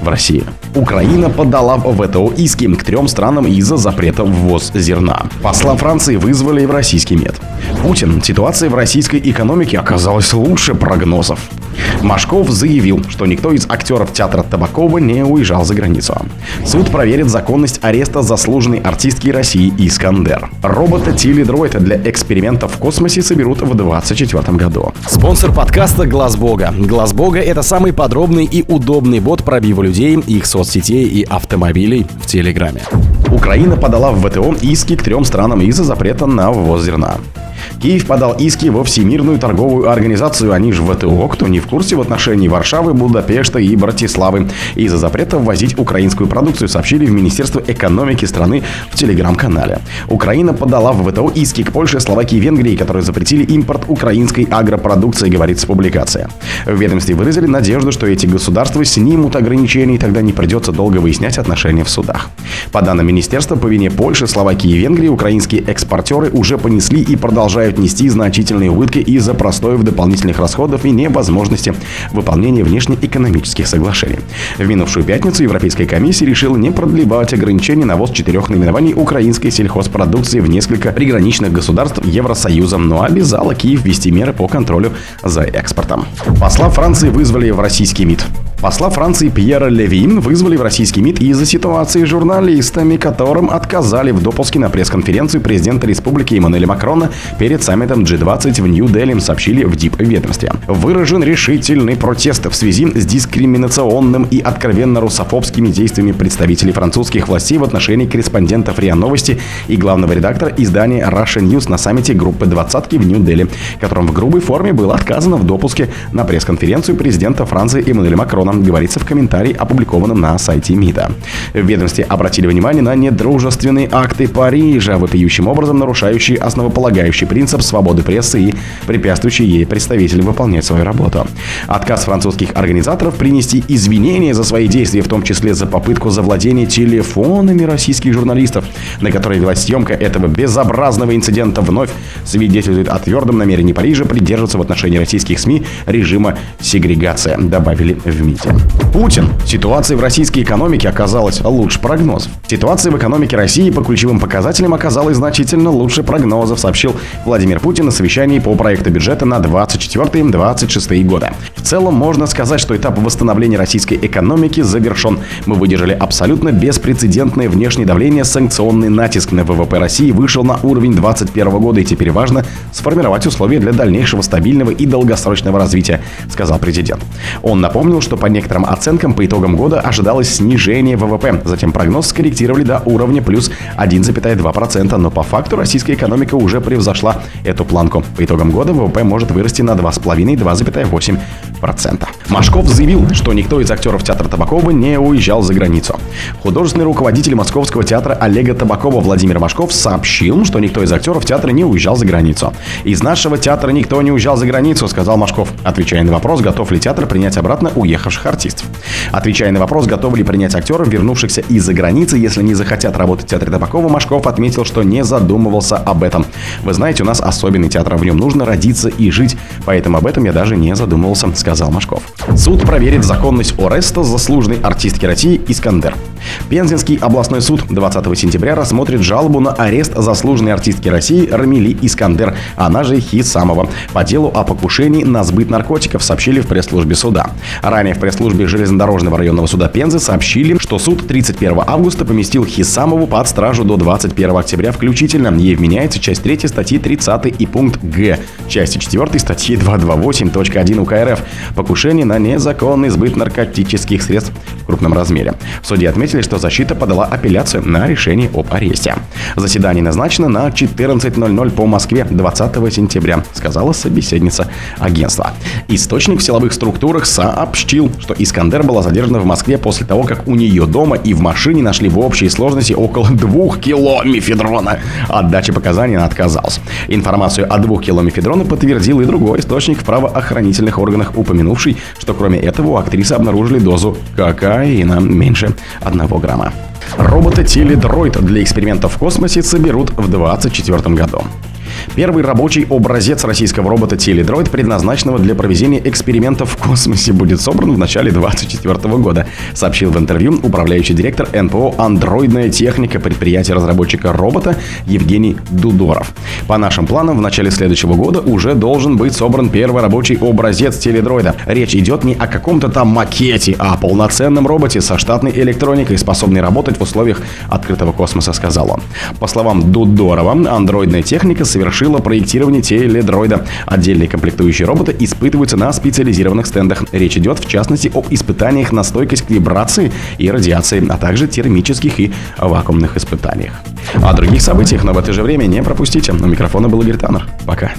В России. Украина подала в ВТО иски к трем странам из-за запрета ввоз зерна. Посла Франции вызвали в российский мед. Путин. Ситуация в российской экономике оказалась лучше прогнозов. Машков заявил, что никто из актеров театра Табакова не уезжал за границу. Суд проверит законность ареста заслуженной артистки России Искандер. Робота Теледроид для экспериментов в космосе соберут в 2024 году. Спонсор подкаста Глаз Бога. Глаз Бога это самый подробный и удобный бот пробива людей, их соцсетей и автомобилей в Телеграме. Украина подала в ВТО иски к трем странам из-за запрета на ввоз зерна. Киев подал иски во Всемирную торговую организацию, они же ВТО, кто не в курсе в отношении Варшавы, Будапешта и Братиславы, из-за запрета ввозить украинскую продукцию, сообщили в Министерство экономики страны в телеграм-канале. Украина подала в ВТО иски к Польше, Словакии и Венгрии, которые запретили импорт украинской агропродукции, говорится публикация. В ведомстве выразили надежду, что эти государства снимут ограничения, и тогда не придется долго выяснять отношения в судах. По данным министерства, по вине Польши, Словакии и Венгрии украинские экспортеры уже понесли и продолжают продолжают нести значительные убытки из-за простоев дополнительных расходов и невозможности выполнения внешнеэкономических соглашений. В минувшую пятницу Европейская комиссия решила не продлевать ограничения на ввоз четырех наименований украинской сельхозпродукции в несколько приграничных государств Евросоюза, но обязала Киев ввести меры по контролю за экспортом. Посла Франции вызвали в российский МИД. Посла Франции Пьера Левин вызвали в российский МИД из-за ситуации с журналистами, которым отказали в допуске на пресс-конференцию президента республики Эммануэля Макрона перед саммитом G20 в Нью-Дели, сообщили в ДИП-ведомстве. Выражен решительный протест в связи с дискриминационным и откровенно русофобскими действиями представителей французских властей в отношении корреспондентов РИА Новости и главного редактора издания Russia News на саммите группы двадцатки в Нью-Дели, которым в грубой форме было отказано в допуске на пресс-конференцию президента Франции Эммануэля Макрона Макроном, говорится в комментарии, опубликованном на сайте МИДа. В ведомстве обратили внимание на недружественные акты Парижа, вопиющим образом нарушающие основополагающий принцип свободы прессы и препятствующие ей представителям выполнять свою работу. Отказ французских организаторов принести извинения за свои действия, в том числе за попытку завладения телефонами российских журналистов, на которые велась съемка этого безобразного инцидента, вновь свидетельствует о твердом намерении Парижа придерживаться в отношении российских СМИ режима сегрегации, добавили в МИД развития. Путин. Ситуация в российской экономике оказалась лучше прогнозов. Ситуация в экономике России по ключевым показателям оказалась значительно лучше прогнозов, сообщил Владимир Путин на совещании по проекту бюджета на 24-26 годы. В целом можно сказать, что этап восстановления российской экономики завершен. Мы выдержали абсолютно беспрецедентное внешнее давление, санкционный натиск на ВВП России вышел на уровень 2021 года, и теперь важно сформировать условия для дальнейшего стабильного и долгосрочного развития, сказал президент. Он напомнил, что по некоторым оценкам по итогам года ожидалось снижение ВВП. Затем прогноз скорректировали до уровня плюс 1,2%, но по факту российская экономика уже превзошла эту планку. По итогам года ВВП может вырасти на 2,5-2,8%. Машков заявил, что никто из актеров театра Табакова не уезжал за границу. Художественный руководитель Московского театра Олега Табакова Владимир Машков сообщил, что никто из актеров театра не уезжал за границу. «Из нашего театра никто не уезжал за границу», сказал Машков, отвечая на вопрос, готов ли театр принять обратно уехавших наших артистов. Отвечая на вопрос, готовы ли принять актеров, вернувшихся из-за границы, если не захотят работать в театре Табакова, Машков отметил, что не задумывался об этом. Вы знаете, у нас особенный театр, в нем нужно родиться и жить, поэтому об этом я даже не задумывался, сказал Машков. Суд проверит законность ареста заслуженной артистки России Искандер. Пензенский областной суд 20 сентября рассмотрит жалобу на арест заслуженной артистки России Рамили Искандер, она же Хисамова, по делу о покушении на сбыт наркотиков, сообщили в пресс-службе суда. Ранее в пресс-службе железнодорожного районного суда Пензы сообщили, что суд 31 августа поместил Хисамову под стражу до 21 октября включительно. Ей вменяется часть 3 статьи 30 и пункт Г, части 4 статьи 228.1 УК РФ «Покушение на незаконный сбыт наркотических средств крупном размере». Суде отметили, что защита подала апелляцию на решение об аресте. Заседание назначено на 14.00 по Москве 20 сентября, сказала собеседница агентства. Источник в силовых структурах сообщил, что Искандер была задержана в Москве после того, как у нее дома и в машине нашли в общей сложности около двух кило мифедрона. От дачи показаний она отказалась. Информацию о двух кило мифедрона подтвердил и другой источник в правоохранительных органах, упомянувший, что кроме этого у актрисы обнаружили дозу кокаина меньше 1 грамма. Робота Теледроид для экспериментов в космосе соберут в 2024 году. Первый рабочий образец российского робота Теледроид, предназначенного для проведения экспериментов в космосе, будет собран в начале 2024 года, сообщил в интервью управляющий директор НПО «Андроидная техника» предприятия разработчика робота Евгений Дудоров. По нашим планам, в начале следующего года уже должен быть собран первый рабочий образец теледроида. Речь идет не о каком-то там макете, а о полноценном роботе со штатной электроникой, способной работать в условиях открытого космоса, сказал он. По словам Дудорова, андроидная техника совершила проектирование теледроида. Отдельные комплектующие робота испытываются на специализированных стендах. Речь идет, в частности, об испытаниях на стойкость к вибрации и радиации, а также термических и вакуумных испытаниях. О других событиях, но в это же время не пропустите. У микрофона был Игорь Таннер. Пока.